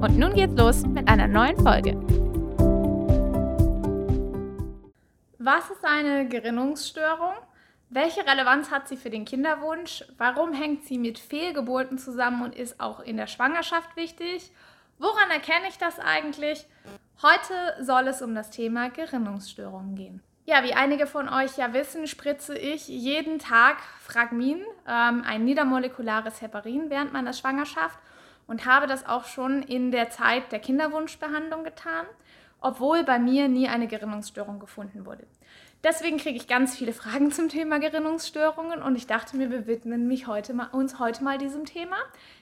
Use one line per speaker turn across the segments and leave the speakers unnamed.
Und nun geht's los mit einer neuen Folge.
Was ist eine Gerinnungsstörung? Welche Relevanz hat sie für den Kinderwunsch? Warum hängt sie mit Fehlgeburten zusammen und ist auch in der Schwangerschaft wichtig? Woran erkenne ich das eigentlich? Heute soll es um das Thema Gerinnungsstörungen gehen. Ja, wie einige von euch ja wissen, spritze ich jeden Tag Fragmin, ähm, ein niedermolekulares Heparin, während meiner Schwangerschaft und habe das auch schon in der Zeit der Kinderwunschbehandlung getan, obwohl bei mir nie eine Gerinnungsstörung gefunden wurde. Deswegen kriege ich ganz viele Fragen zum Thema Gerinnungsstörungen und ich dachte mir, wir widmen mich heute mal, uns heute mal diesem Thema.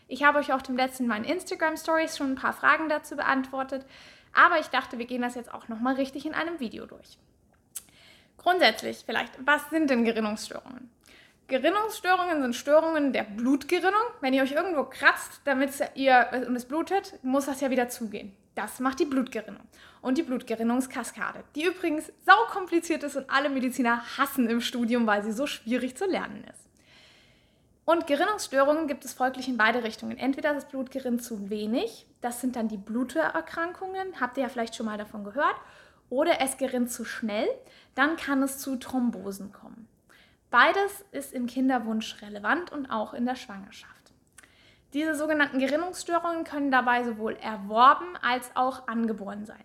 Ich habe euch auch dem letzten in meinen Instagram Stories schon ein paar Fragen dazu beantwortet, aber ich dachte, wir gehen das jetzt auch nochmal richtig in einem Video durch. Grundsätzlich vielleicht, was sind denn Gerinnungsstörungen? Gerinnungsstörungen sind Störungen der Blutgerinnung. Wenn ihr euch irgendwo kratzt, damit ihr und es blutet, muss das ja wieder zugehen. Das macht die Blutgerinnung und die Blutgerinnungskaskade, die übrigens sau kompliziert ist und alle Mediziner hassen im Studium, weil sie so schwierig zu lernen ist. Und Gerinnungsstörungen gibt es folglich in beide Richtungen. Entweder das Blut gerinnt zu wenig, das sind dann die Bluterkrankungen, habt ihr ja vielleicht schon mal davon gehört, oder es gerinnt zu schnell, dann kann es zu Thrombosen kommen. Beides ist im Kinderwunsch relevant und auch in der Schwangerschaft. Diese sogenannten Gerinnungsstörungen können dabei sowohl erworben als auch angeboren sein.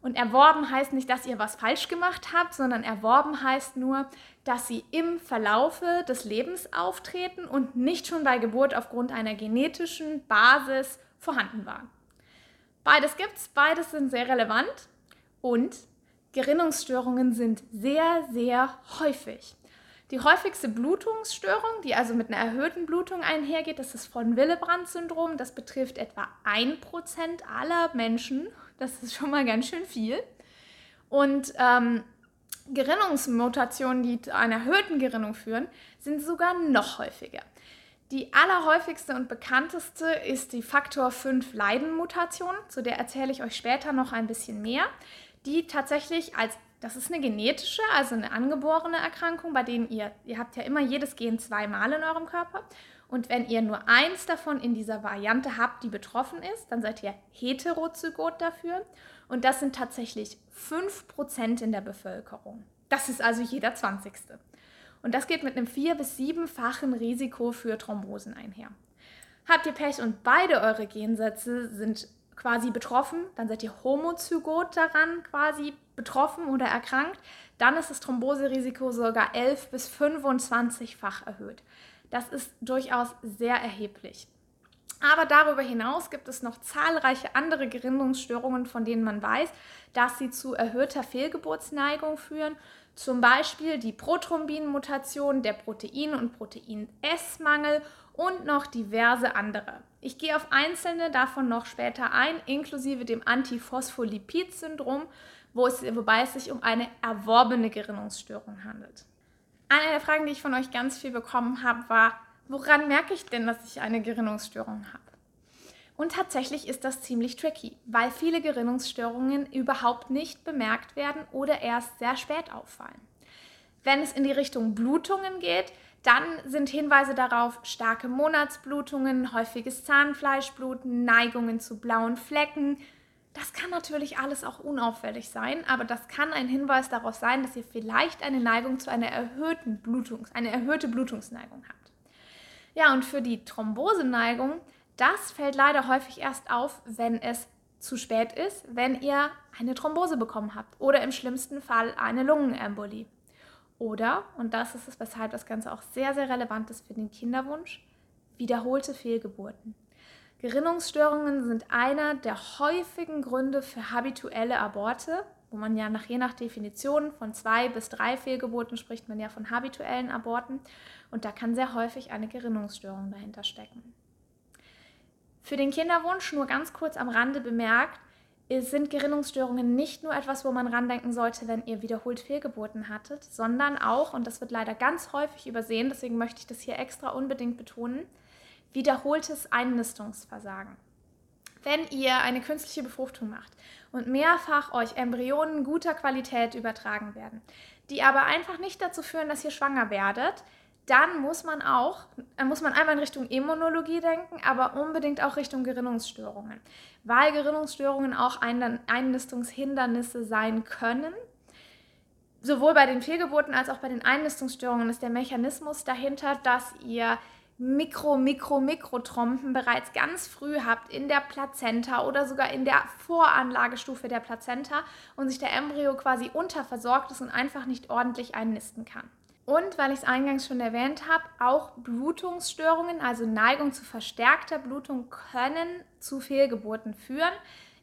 Und erworben heißt nicht, dass ihr was falsch gemacht habt, sondern erworben heißt nur, dass sie im Verlaufe des Lebens auftreten und nicht schon bei Geburt aufgrund einer genetischen Basis vorhanden waren. Beides gibt es, beides sind sehr relevant und Gerinnungsstörungen sind sehr, sehr häufig. Die häufigste Blutungsstörung, die also mit einer erhöhten Blutung einhergeht, das ist von Willebrand-Syndrom. Das betrifft etwa 1% aller Menschen. Das ist schon mal ganz schön viel. Und ähm, Gerinnungsmutationen, die zu einer erhöhten Gerinnung führen, sind sogar noch häufiger. Die allerhäufigste und bekannteste ist die Faktor 5 Leiden-Mutation, zu der erzähle ich euch später noch ein bisschen mehr, die tatsächlich als das ist eine genetische, also eine angeborene Erkrankung, bei denen ihr, ihr habt ja immer jedes Gen zweimal in eurem Körper. Und wenn ihr nur eins davon in dieser Variante habt, die betroffen ist, dann seid ihr heterozygot dafür. Und das sind tatsächlich 5% in der Bevölkerung. Das ist also jeder 20. Und das geht mit einem vier- bis siebenfachen Risiko für Thrombosen einher. Habt ihr Pech und beide eure Gensätze sind quasi betroffen, dann seid ihr homozygot daran quasi betroffen oder erkrankt, dann ist das Thromboserisiko sogar 11 bis 25-fach erhöht. Das ist durchaus sehr erheblich. Aber darüber hinaus gibt es noch zahlreiche andere Gerinnungsstörungen, von denen man weiß, dass sie zu erhöhter Fehlgeburtsneigung führen. Zum Beispiel die Prothrombinmutation, der Protein- und Protein-S-Mangel und noch diverse andere. Ich gehe auf einzelne davon noch später ein, inklusive dem Antiphospholipid-Syndrom, wo es, wobei es sich um eine erworbene Gerinnungsstörung handelt. Eine der Fragen, die ich von euch ganz viel bekommen habe, war, woran merke ich denn, dass ich eine Gerinnungsstörung habe? Und tatsächlich ist das ziemlich tricky, weil viele Gerinnungsstörungen überhaupt nicht bemerkt werden oder erst sehr spät auffallen. Wenn es in die Richtung Blutungen geht, dann sind Hinweise darauf starke Monatsblutungen, häufiges Zahnfleischbluten, Neigungen zu blauen Flecken, das kann natürlich alles auch unauffällig sein, aber das kann ein Hinweis darauf sein, dass ihr vielleicht eine Neigung zu einer erhöhten Blutungs, eine erhöhte Blutungsneigung habt. Ja, und für die Thromboseneigung, das fällt leider häufig erst auf, wenn es zu spät ist, wenn ihr eine Thrombose bekommen habt oder im schlimmsten Fall eine Lungenembolie. Oder, und das ist es, weshalb das Ganze auch sehr, sehr relevant ist für den Kinderwunsch, wiederholte Fehlgeburten. Gerinnungsstörungen sind einer der häufigen Gründe für habituelle Aborte, wo man ja nach je nach Definition von zwei bis drei Fehlgeburten spricht man ja von habituellen Aborten und da kann sehr häufig eine Gerinnungsstörung dahinter stecken. Für den Kinderwunsch nur ganz kurz am Rande bemerkt, sind Gerinnungsstörungen nicht nur etwas, wo man randenken sollte, wenn ihr wiederholt Fehlgeburten hattet, sondern auch, und das wird leider ganz häufig übersehen, deswegen möchte ich das hier extra unbedingt betonen, wiederholtes Einnistungsversagen. Wenn ihr eine künstliche Befruchtung macht und mehrfach euch Embryonen guter Qualität übertragen werden, die aber einfach nicht dazu führen, dass ihr schwanger werdet, dann muss man auch, äh, muss man einmal in Richtung Immunologie denken, aber unbedingt auch Richtung Gerinnungsstörungen, weil Gerinnungsstörungen auch Einnistungshindernisse sein können. Sowohl bei den Fehlgeburten als auch bei den Einnistungsstörungen ist der Mechanismus dahinter, dass ihr Mikro, Mikro, Mikrotrompen bereits ganz früh habt in der Plazenta oder sogar in der Voranlagestufe der Plazenta und sich der Embryo quasi unterversorgt ist und einfach nicht ordentlich einnisten kann. Und weil ich es eingangs schon erwähnt habe, auch Blutungsstörungen, also Neigung zu verstärkter Blutung, können zu Fehlgeburten führen.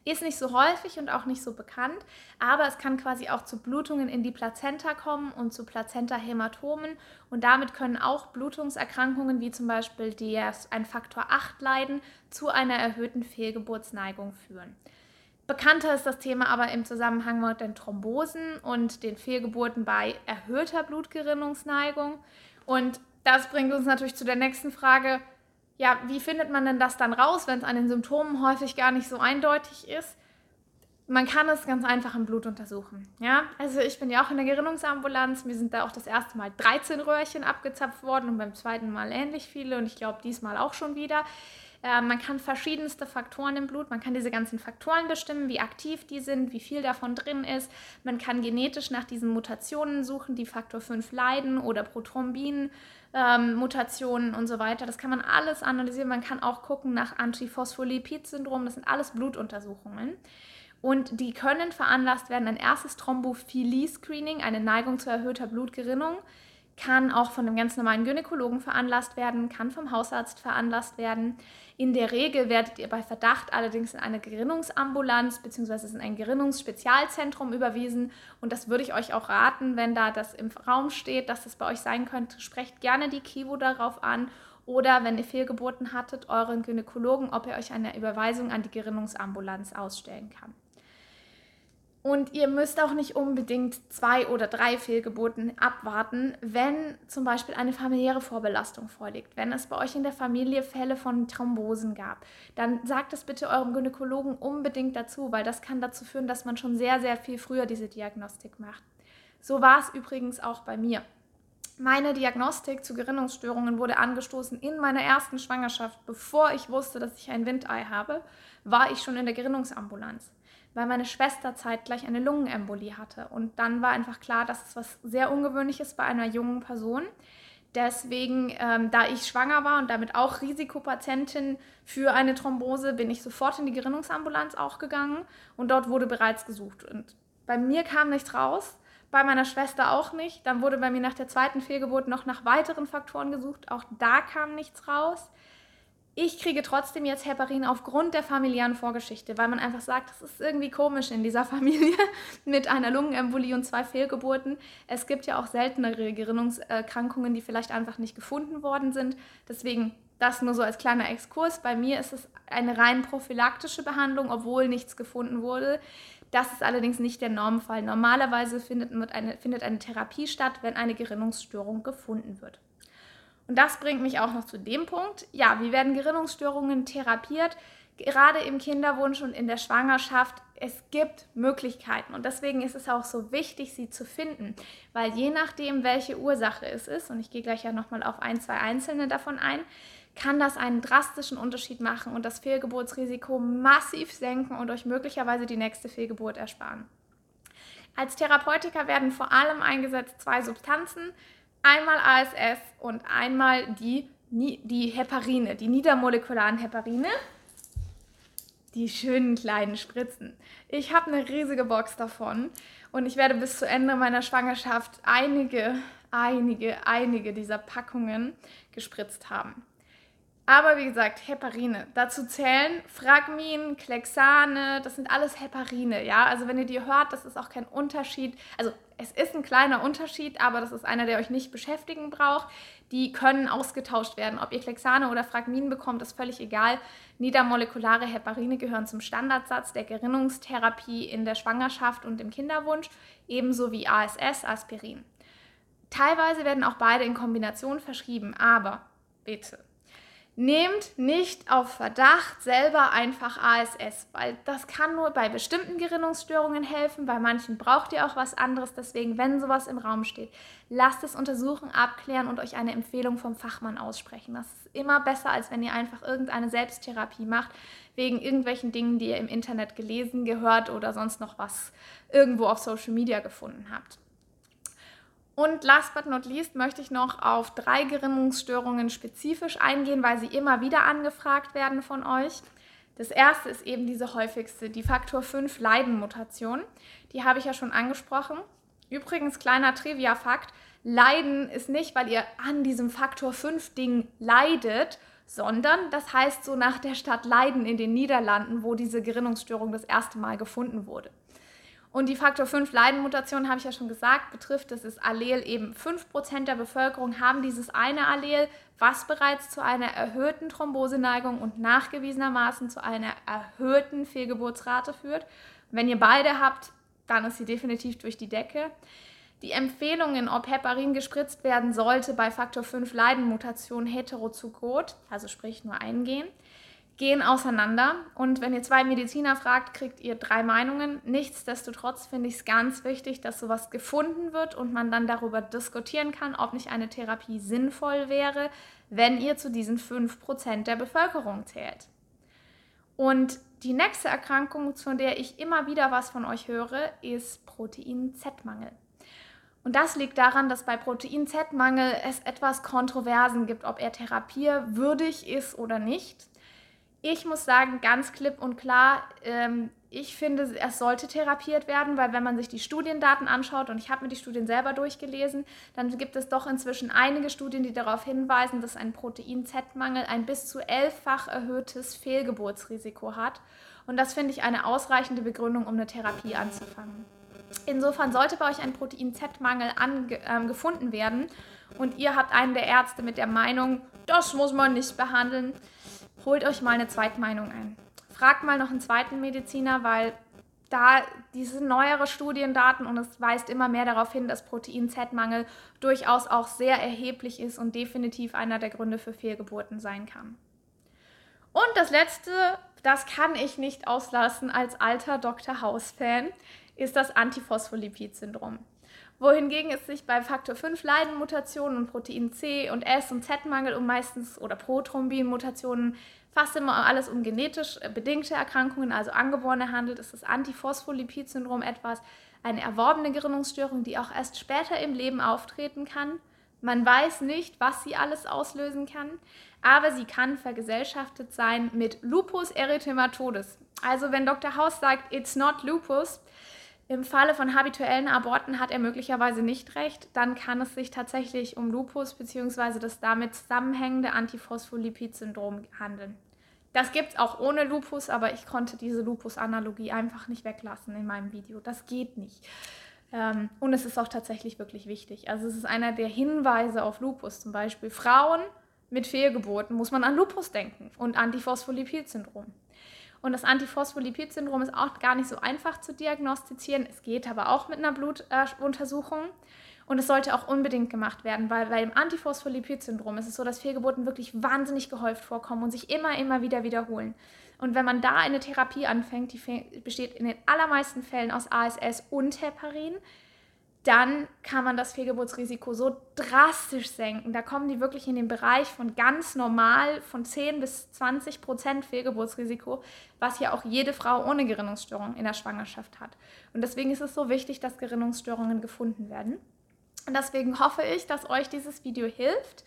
Ist nicht so häufig und auch nicht so bekannt, aber es kann quasi auch zu Blutungen in die Plazenta kommen und zu Plazentahämatomen. Und damit können auch Blutungserkrankungen wie zum Beispiel die ein Faktor 8 leiden zu einer erhöhten Fehlgeburtsneigung führen. Bekannter ist das Thema aber im Zusammenhang mit den Thrombosen und den Fehlgeburten bei erhöhter Blutgerinnungsneigung. Und das bringt uns natürlich zu der nächsten Frage. Ja, wie findet man denn das dann raus, wenn es an den Symptomen häufig gar nicht so eindeutig ist? Man kann es ganz einfach im Blut untersuchen. Ja, also ich bin ja auch in der Gerinnungsambulanz. Mir sind da auch das erste Mal 13 Röhrchen abgezapft worden und beim zweiten Mal ähnlich viele und ich glaube diesmal auch schon wieder. Äh, man kann verschiedenste Faktoren im Blut, man kann diese ganzen Faktoren bestimmen, wie aktiv die sind, wie viel davon drin ist. Man kann genetisch nach diesen Mutationen suchen, die Faktor 5 leiden oder Prothrombin. Ähm, Mutationen und so weiter. Das kann man alles analysieren. Man kann auch gucken nach Antiphospholipid-Syndrom. Das sind alles Blutuntersuchungen. Und die können veranlasst werden. Ein erstes Thrombophilie-Screening, eine Neigung zu erhöhter Blutgerinnung kann auch von einem ganz normalen Gynäkologen veranlasst werden, kann vom Hausarzt veranlasst werden. In der Regel werdet ihr bei Verdacht allerdings in eine Gerinnungsambulanz bzw. in ein Gerinnungsspezialzentrum überwiesen. Und das würde ich euch auch raten, wenn da das im Raum steht, dass das bei euch sein könnte. Sprecht gerne die Kivo darauf an oder wenn ihr Fehlgeburten hattet, euren Gynäkologen, ob er euch eine Überweisung an die Gerinnungsambulanz ausstellen kann. Und ihr müsst auch nicht unbedingt zwei oder drei Fehlgeburten abwarten, wenn zum Beispiel eine familiäre Vorbelastung vorliegt. Wenn es bei euch in der Familie Fälle von Thrombosen gab, dann sagt es bitte eurem Gynäkologen unbedingt dazu, weil das kann dazu führen, dass man schon sehr, sehr viel früher diese Diagnostik macht. So war es übrigens auch bei mir. Meine Diagnostik zu Gerinnungsstörungen wurde angestoßen in meiner ersten Schwangerschaft. Bevor ich wusste, dass ich ein Windei habe, war ich schon in der Gerinnungsambulanz weil meine Schwester zeitgleich eine Lungenembolie hatte. Und dann war einfach klar, dass es was sehr Ungewöhnliches bei einer jungen Person. Deswegen, ähm, da ich schwanger war und damit auch Risikopatientin für eine Thrombose, bin ich sofort in die Gerinnungsambulanz auch gegangen und dort wurde bereits gesucht. Und bei mir kam nichts raus, bei meiner Schwester auch nicht. Dann wurde bei mir nach der zweiten Fehlgeburt noch nach weiteren Faktoren gesucht, auch da kam nichts raus ich kriege trotzdem jetzt Heparin aufgrund der familiären Vorgeschichte, weil man einfach sagt, das ist irgendwie komisch in dieser Familie mit einer Lungenembolie und zwei Fehlgeburten. Es gibt ja auch seltenere Gerinnungserkrankungen, die vielleicht einfach nicht gefunden worden sind. Deswegen das nur so als kleiner Exkurs. Bei mir ist es eine rein prophylaktische Behandlung, obwohl nichts gefunden wurde. Das ist allerdings nicht der Normfall. Normalerweise findet eine, findet eine Therapie statt, wenn eine Gerinnungsstörung gefunden wird. Und das bringt mich auch noch zu dem Punkt, ja, wie werden Gerinnungsstörungen therapiert? Gerade im Kinderwunsch und in der Schwangerschaft, es gibt Möglichkeiten und deswegen ist es auch so wichtig, sie zu finden, weil je nachdem, welche Ursache es ist, und ich gehe gleich ja nochmal auf ein, zwei einzelne davon ein, kann das einen drastischen Unterschied machen und das Fehlgeburtsrisiko massiv senken und euch möglicherweise die nächste Fehlgeburt ersparen. Als Therapeutika werden vor allem eingesetzt zwei Substanzen, einmal ASS und einmal die, die Heparine, die niedermolekularen Heparine. Die schönen kleinen Spritzen. Ich habe eine riesige Box davon und ich werde bis zu Ende meiner Schwangerschaft einige, einige, einige dieser Packungen gespritzt haben. Aber wie gesagt, Heparine. Dazu zählen Fragmin, Klexane, das sind alles Heparine, ja. Also wenn ihr die hört, das ist auch kein Unterschied. Also es ist ein kleiner Unterschied, aber das ist einer, der euch nicht beschäftigen braucht. Die können ausgetauscht werden. Ob ihr Klexane oder Fragmin bekommt, ist völlig egal. Niedermolekulare Heparine gehören zum Standardsatz der Gerinnungstherapie in der Schwangerschaft und im Kinderwunsch, ebenso wie ASS, Aspirin. Teilweise werden auch beide in Kombination verschrieben, aber bitte Nehmt nicht auf Verdacht selber einfach ASS, weil das kann nur bei bestimmten Gerinnungsstörungen helfen, bei manchen braucht ihr auch was anderes. Deswegen, wenn sowas im Raum steht, lasst es untersuchen, abklären und euch eine Empfehlung vom Fachmann aussprechen. Das ist immer besser, als wenn ihr einfach irgendeine Selbsttherapie macht, wegen irgendwelchen Dingen, die ihr im Internet gelesen, gehört oder sonst noch was irgendwo auf Social Media gefunden habt. Und last but not least möchte ich noch auf drei Gerinnungsstörungen spezifisch eingehen, weil sie immer wieder angefragt werden von euch. Das erste ist eben diese häufigste, die Faktor 5 Leidenmutation. Die habe ich ja schon angesprochen. Übrigens, kleiner Trivia-Fakt: Leiden ist nicht, weil ihr an diesem Faktor 5 Ding leidet, sondern das heißt so nach der Stadt Leiden in den Niederlanden, wo diese Gerinnungsstörung das erste Mal gefunden wurde. Und die Faktor 5 Leidenmutation, habe ich ja schon gesagt, betrifft das ist Allel eben 5% der Bevölkerung haben dieses eine Allel, was bereits zu einer erhöhten Thromboseneigung und nachgewiesenermaßen zu einer erhöhten Fehlgeburtsrate führt. Wenn ihr beide habt, dann ist sie definitiv durch die Decke. Die Empfehlungen, ob Heparin gespritzt werden sollte bei Faktor 5 Leidenmutation heterozygot, also sprich nur eingehen, gehen auseinander. Und wenn ihr zwei Mediziner fragt, kriegt ihr drei Meinungen. Nichtsdestotrotz finde ich es ganz wichtig, dass sowas gefunden wird und man dann darüber diskutieren kann, ob nicht eine Therapie sinnvoll wäre, wenn ihr zu diesen 5% der Bevölkerung zählt. Und die nächste Erkrankung, zu der ich immer wieder was von euch höre, ist Protein-Z-Mangel. Und das liegt daran, dass bei Protein-Z-Mangel es etwas Kontroversen gibt, ob er therapierwürdig ist oder nicht. Ich muss sagen, ganz klipp und klar, ähm, ich finde, es sollte therapiert werden, weil wenn man sich die Studiendaten anschaut, und ich habe mir die Studien selber durchgelesen, dann gibt es doch inzwischen einige Studien, die darauf hinweisen, dass ein Protein-Z-Mangel ein bis zu elffach erhöhtes Fehlgeburtsrisiko hat. Und das finde ich eine ausreichende Begründung, um eine Therapie anzufangen. Insofern sollte bei euch ein Protein-Z-Mangel äh, gefunden werden und ihr habt einen der Ärzte mit der Meinung, das muss man nicht behandeln, holt euch mal eine Zweitmeinung ein. Fragt mal noch einen zweiten Mediziner, weil da diese neuere Studiendaten und es weist immer mehr darauf hin, dass Protein-Z-Mangel durchaus auch sehr erheblich ist und definitiv einer der Gründe für Fehlgeburten sein kann. Und das letzte, das kann ich nicht auslassen als alter Dr. House-Fan, ist das Antiphospholipid-Syndrom wohingegen es sich bei Faktor 5 Leidenmutationen und Protein C und S und Z-Mangel um meistens oder Prothrombin-Mutationen fast immer alles um genetisch bedingte Erkrankungen, also angeborene handelt, ist das Antiphospholipid-Syndrom etwas, eine erworbene Gerinnungsstörung, die auch erst später im Leben auftreten kann. Man weiß nicht, was sie alles auslösen kann, aber sie kann vergesellschaftet sein mit Lupus erythematodes. Also wenn Dr. House sagt, it's not lupus, im Falle von habituellen Aborten hat er möglicherweise nicht recht. Dann kann es sich tatsächlich um Lupus bzw. das damit zusammenhängende Antiphospholipid-Syndrom handeln. Das gibt es auch ohne Lupus, aber ich konnte diese Lupus-Analogie einfach nicht weglassen in meinem Video. Das geht nicht. Ähm, und es ist auch tatsächlich wirklich wichtig. Also es ist einer der Hinweise auf Lupus. Zum Beispiel Frauen mit Fehlgeburten muss man an Lupus denken und Antiphospholipid-Syndrom. Und das Antiphospholipid-Syndrom ist auch gar nicht so einfach zu diagnostizieren. Es geht aber auch mit einer Blutuntersuchung. Und es sollte auch unbedingt gemacht werden, weil beim Antiphospholipid-Syndrom ist es so, dass Fehlgeburten wirklich wahnsinnig gehäuft vorkommen und sich immer, immer wieder wiederholen. Und wenn man da eine Therapie anfängt, die besteht in den allermeisten Fällen aus ASS und Heparin, dann kann man das Fehlgeburtsrisiko so drastisch senken. Da kommen die wirklich in den Bereich von ganz normal von 10 bis 20 Prozent Fehlgeburtsrisiko, was ja auch jede Frau ohne Gerinnungsstörung in der Schwangerschaft hat. Und deswegen ist es so wichtig, dass Gerinnungsstörungen gefunden werden. Und deswegen hoffe ich, dass euch dieses Video hilft.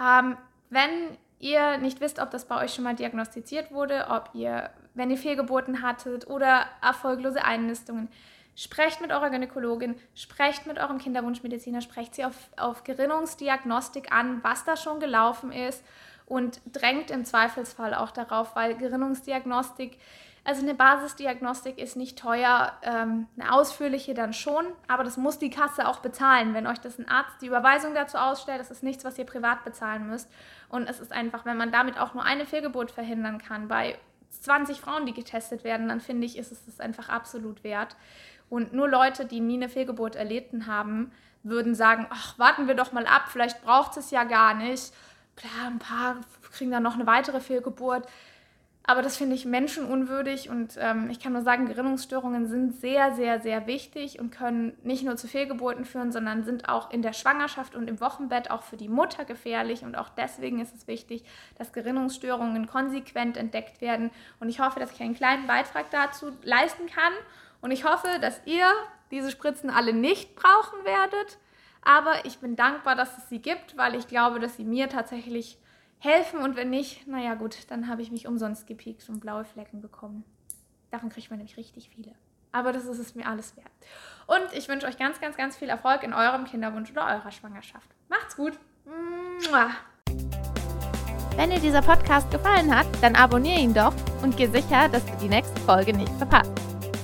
Ähm, wenn ihr nicht wisst, ob das bei euch schon mal diagnostiziert wurde, ob ihr, wenn ihr Fehlgeburten hattet oder erfolglose Einnistungen, Sprecht mit eurer Gynäkologin, sprecht mit eurem Kinderwunschmediziner, sprecht sie auf, auf Gerinnungsdiagnostik an, was da schon gelaufen ist und drängt im Zweifelsfall auch darauf, weil Gerinnungsdiagnostik also eine Basisdiagnostik ist nicht teuer, ähm, eine ausführliche dann schon, aber das muss die Kasse auch bezahlen. Wenn euch das ein Arzt die Überweisung dazu ausstellt, das ist nichts, was ihr privat bezahlen müsst. Und es ist einfach, wenn man damit auch nur eine Fehlgeburt verhindern kann, bei 20 Frauen, die getestet werden, dann finde ich, ist es das einfach absolut wert. Und nur Leute, die nie eine Fehlgeburt erlitten haben, würden sagen, ach, warten wir doch mal ab, vielleicht braucht es ja gar nicht. Klar, ein paar kriegen dann noch eine weitere Fehlgeburt. Aber das finde ich menschenunwürdig und ähm, ich kann nur sagen, Gerinnungsstörungen sind sehr, sehr, sehr wichtig und können nicht nur zu Fehlgeburten führen, sondern sind auch in der Schwangerschaft und im Wochenbett auch für die Mutter gefährlich. Und auch deswegen ist es wichtig, dass Gerinnungsstörungen konsequent entdeckt werden. Und ich hoffe, dass ich einen kleinen Beitrag dazu leisten kann. Und ich hoffe, dass ihr diese Spritzen alle nicht brauchen werdet. Aber ich bin dankbar, dass es sie gibt, weil ich glaube, dass sie mir tatsächlich helfen und wenn nicht, naja gut, dann habe ich mich umsonst gepiekt und blaue Flecken bekommen. Davon kriegt man nämlich richtig viele. Aber das ist es mir alles wert. Und ich wünsche euch ganz, ganz, ganz viel Erfolg in eurem Kinderwunsch oder eurer Schwangerschaft. Macht's gut.
Wenn dir dieser Podcast gefallen hat, dann abonniere ihn doch und geh sicher, dass du die nächste Folge nicht verpasst.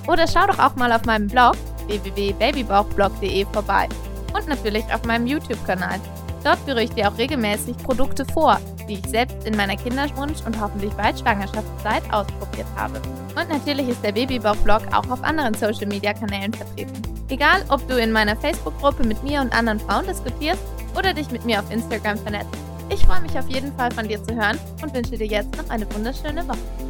Oder schau doch auch mal auf meinem Blog www.babybauchblog.de vorbei und natürlich auf meinem YouTube-Kanal. Dort führe ich dir auch regelmäßig Produkte vor, die ich selbst in meiner Kinderwunsch- und hoffentlich bald Schwangerschaftszeit ausprobiert habe. Und natürlich ist der Babybauch-Blog auch auf anderen Social-Media-Kanälen vertreten. Egal, ob du in meiner Facebook-Gruppe mit mir und anderen Frauen diskutierst oder dich mit mir auf Instagram vernetzt. Ich freue mich auf jeden Fall von dir zu hören und wünsche dir jetzt noch eine wunderschöne Woche.